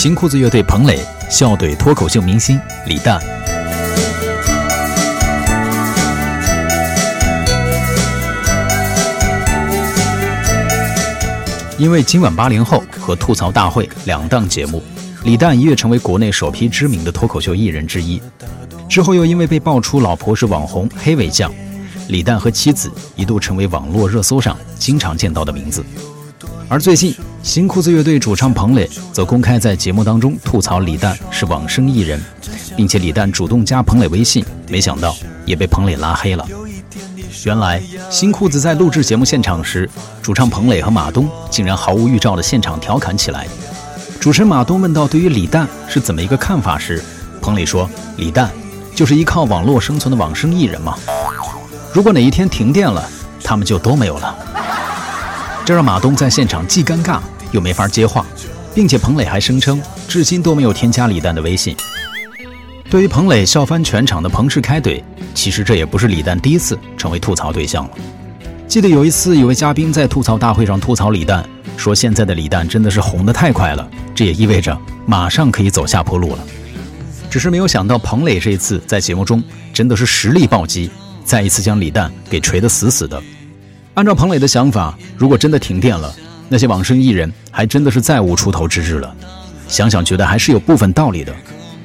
新裤子乐队彭磊笑怼脱口秀明星李诞。因为今晚八零后和吐槽大会两档节目，李诞一跃成为国内首批知名的脱口秀艺人之一。之后又因为被爆出老婆是网红黑尾酱，李诞和妻子一度成为网络热搜上经常见到的名字。而最近，新裤子乐队主唱彭磊则公开在节目当中吐槽李诞是往生艺人，并且李诞主动加彭磊微信，没想到也被彭磊拉黑了。原来新裤子在录制节目现场时，主唱彭磊和马东竟然毫无预兆的现场调侃起来。主持人马东问到对于李诞是怎么一个看法时，彭磊说：“李诞就是依靠网络生存的往生艺人嘛，如果哪一天停电了，他们就都没有了。”这让马东在现场既尴尬又没法接话，并且彭磊还声称至今都没有添加李诞的微信。对于彭磊笑翻全场的彭氏开怼，其实这也不是李诞第一次成为吐槽对象了。记得有一次，有位嘉宾在吐槽大会上吐槽李诞，说现在的李诞真的是红得太快了，这也意味着马上可以走下坡路了。只是没有想到，彭磊这一次在节目中真的是实力暴击，再一次将李诞给锤得死死的。按照彭磊的想法，如果真的停电了，那些往生艺人还真的是再无出头之日了。想想觉得还是有部分道理的。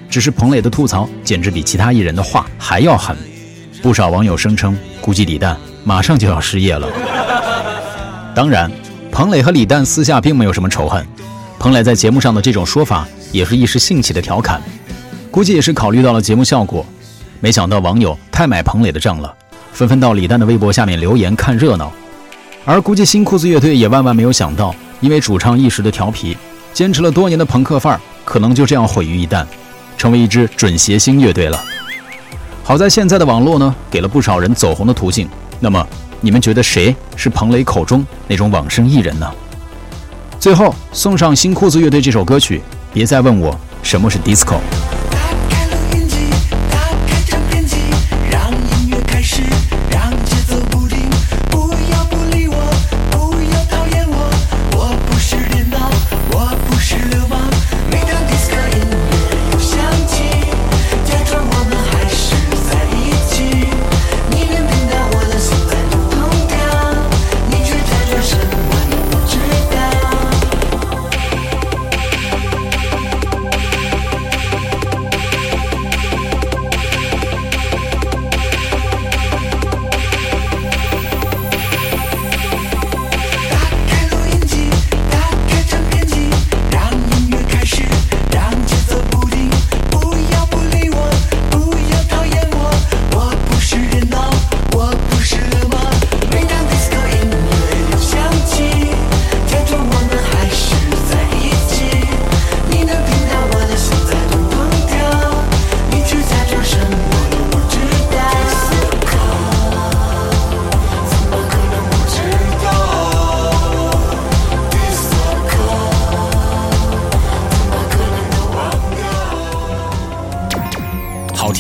只是彭磊的吐槽简直比其他艺人的话还要狠，不少网友声称，估计李诞马上就要失业了。当然，彭磊和李诞私下并没有什么仇恨，彭磊在节目上的这种说法也是一时兴起的调侃，估计也是考虑到了节目效果。没想到网友太买彭磊的账了，纷纷到李诞的微博下面留言看热闹，而估计新裤子乐队也万万没有想到，因为主唱一时的调皮，坚持了多年的朋克范儿可能就这样毁于一旦。成为一支准谐星乐队了。好在现在的网络呢，给了不少人走红的途径。那么，你们觉得谁是彭磊口中那种往生艺人呢？最后送上新裤子乐队这首歌曲，别再问我什么是 disco。